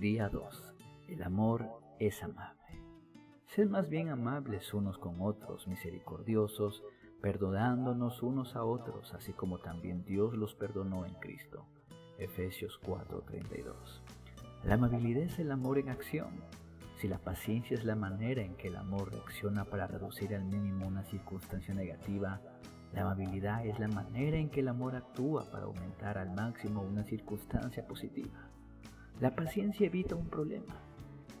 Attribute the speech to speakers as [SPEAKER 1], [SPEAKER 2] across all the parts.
[SPEAKER 1] Día 2. El amor es amable. Sed más bien amables unos con otros, misericordiosos, perdonándonos unos a otros, así como también Dios los perdonó en Cristo. Efesios 4:32. La amabilidad es el amor en acción. Si la paciencia es la manera en que el amor reacciona para reducir al mínimo una circunstancia negativa, la amabilidad es la manera en que el amor actúa para aumentar al máximo una circunstancia positiva. La paciencia evita un problema.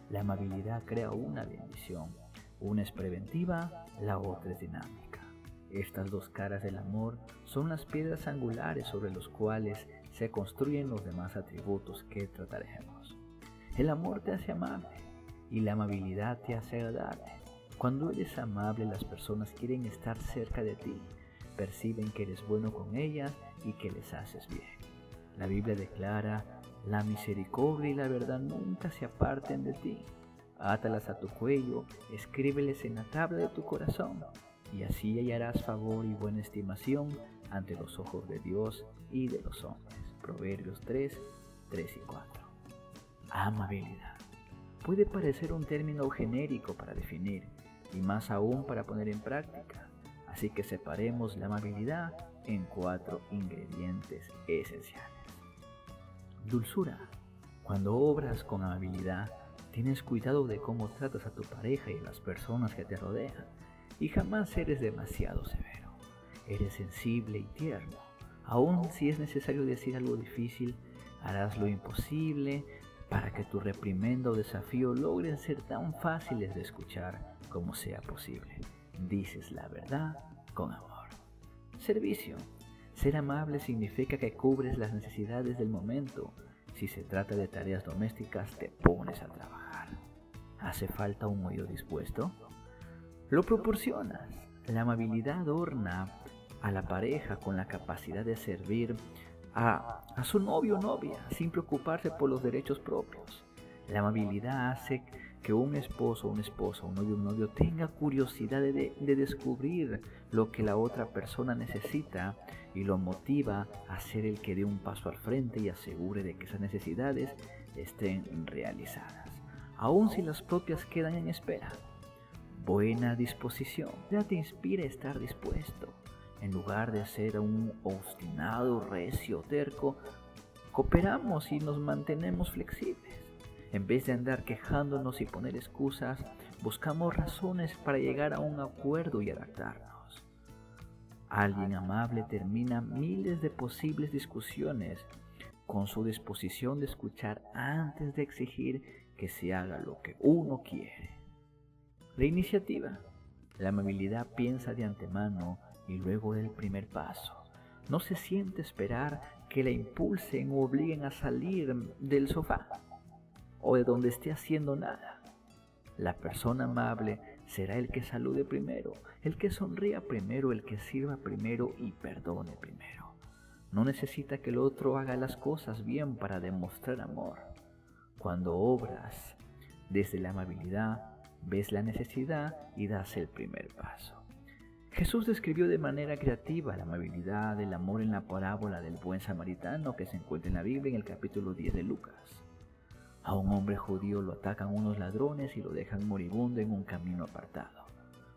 [SPEAKER 1] La amabilidad crea una bendición. Una es preventiva, la otra es dinámica. Estas dos caras del amor son las piedras angulares sobre los cuales se construyen los demás atributos que trataremos. El amor te hace amable y la amabilidad te hace agradable. Cuando eres amable las personas quieren estar cerca de ti, perciben que eres bueno con ellas y que les haces bien. La Biblia declara la misericordia y la verdad nunca se aparten de ti. Átalas a tu cuello, escríbeles en la tabla de tu corazón, y así hallarás favor y buena estimación ante los ojos de Dios y de los hombres. Proverbios 3, 3 y 4. Amabilidad. Puede parecer un término genérico para definir, y más aún para poner en práctica. Así que separemos la amabilidad en cuatro ingredientes esenciales. Dulzura. Cuando obras con amabilidad, tienes cuidado de cómo tratas a tu pareja y a las personas que te rodean. Y jamás eres demasiado severo. Eres sensible y tierno. Aun si es necesario decir algo difícil, harás lo imposible para que tu reprimenda o desafío logren ser tan fáciles de escuchar como sea posible. Dices la verdad con amor. Servicio. Ser amable significa que cubres las necesidades del momento. Si se trata de tareas domésticas, te pones a trabajar. ¿Hace falta un oído dispuesto? Lo proporcionas. La amabilidad adorna a la pareja con la capacidad de servir a, a su novio o novia sin preocuparse por los derechos propios. La amabilidad hace que un esposo, una esposa, un novio, un novio tenga curiosidad de, descubrir lo que la otra persona necesita y lo motiva a ser el que dé un paso al frente y asegure de que esas necesidades estén realizadas, aun si las propias quedan en espera. Buena disposición, ya te inspira a estar dispuesto. En lugar de ser un obstinado, recio, terco, cooperamos y nos mantenemos flexibles. En vez de andar quejándonos y poner excusas, buscamos razones para llegar a un acuerdo y adaptarnos. Alguien amable termina miles de posibles discusiones con su disposición de escuchar antes de exigir que se haga lo que uno quiere. La iniciativa. La amabilidad piensa de antemano y luego del primer paso. No se siente esperar que la impulsen o obliguen a salir del sofá o de donde esté haciendo nada. La persona amable será el que salude primero, el que sonría primero, el que sirva primero y perdone primero. No necesita que el otro haga las cosas bien para demostrar amor. Cuando obras desde la amabilidad, ves la necesidad y das el primer paso. Jesús describió de manera creativa la amabilidad, el amor en la parábola del buen samaritano que se encuentra en la Biblia en el capítulo 10 de Lucas. A un hombre judío lo atacan unos ladrones y lo dejan moribundo en un camino apartado.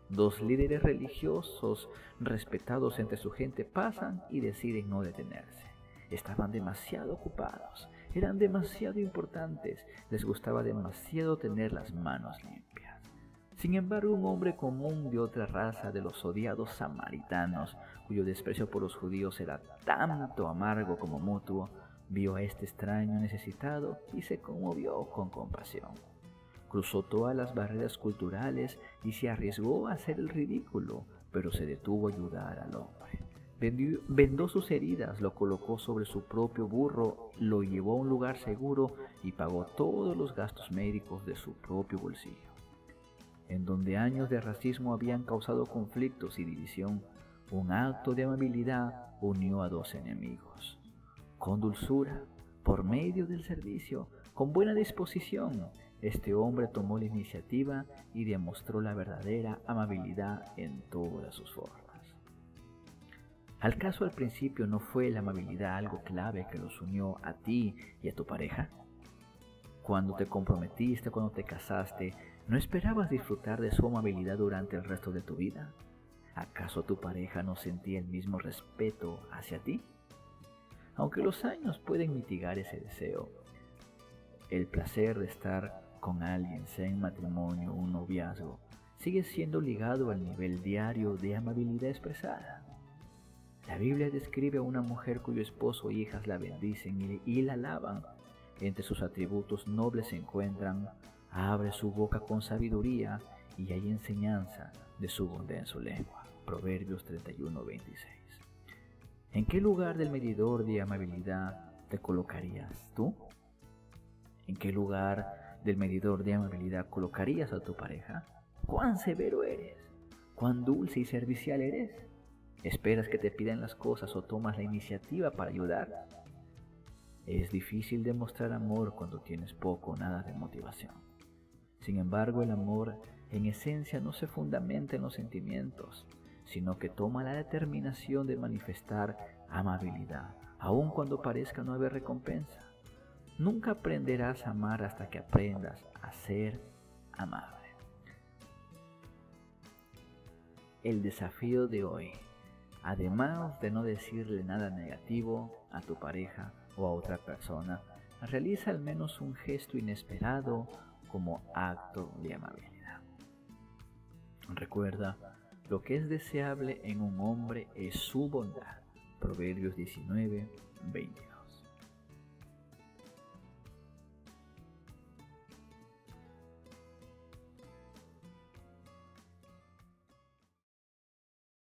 [SPEAKER 1] Dos líderes religiosos respetados entre su gente pasan y deciden no detenerse. Estaban demasiado ocupados, eran demasiado importantes, les gustaba demasiado tener las manos limpias. Sin embargo, un hombre común de otra raza de los odiados samaritanos, cuyo desprecio por los judíos era tanto amargo como mutuo, Vio a este extraño necesitado y se conmovió con compasión. Cruzó todas las barreras culturales y se arriesgó a hacer el ridículo, pero se detuvo a ayudar al hombre. vendó sus heridas, lo colocó sobre su propio burro, lo llevó a un lugar seguro y pagó todos los gastos médicos de su propio bolsillo. En donde años de racismo habían causado conflictos y división, un acto de amabilidad unió a dos enemigos con dulzura, por medio del servicio, con buena disposición, este hombre tomó la iniciativa y demostró la verdadera amabilidad en todas sus formas. ¿Al caso al principio no fue la amabilidad algo clave que los unió a ti y a tu pareja? Cuando te comprometiste, cuando te casaste, ¿no esperabas disfrutar de su amabilidad durante el resto de tu vida? ¿Acaso tu pareja no sentía el mismo respeto hacia ti? Aunque los años pueden mitigar ese deseo, el placer de estar con alguien, sea en matrimonio o un noviazgo, sigue siendo ligado al nivel diario de amabilidad expresada. La Biblia describe a una mujer cuyo esposo e hijas la bendicen y la alaban. Entre sus atributos nobles se encuentran, abre su boca con sabiduría y hay enseñanza de su bondad en su lengua. Proverbios 31, 26. ¿En qué lugar del medidor de amabilidad te colocarías tú? ¿En qué lugar del medidor de amabilidad colocarías a tu pareja? ¿Cuán severo eres? ¿Cuán dulce y servicial eres? ¿Esperas que te pidan las cosas o tomas la iniciativa para ayudar? Es difícil demostrar amor cuando tienes poco o nada de motivación. Sin embargo, el amor en esencia no se fundamenta en los sentimientos, sino que toma la determinación de manifestar amabilidad, aun cuando parezca no haber recompensa. Nunca aprenderás a amar hasta que aprendas a ser amable. El desafío de hoy, además de no decirle nada negativo a tu pareja o a otra persona, realiza al menos un gesto inesperado como acto de amabilidad. Recuerda, lo que es deseable en un hombre es su bondad. Proverbios 19, 22.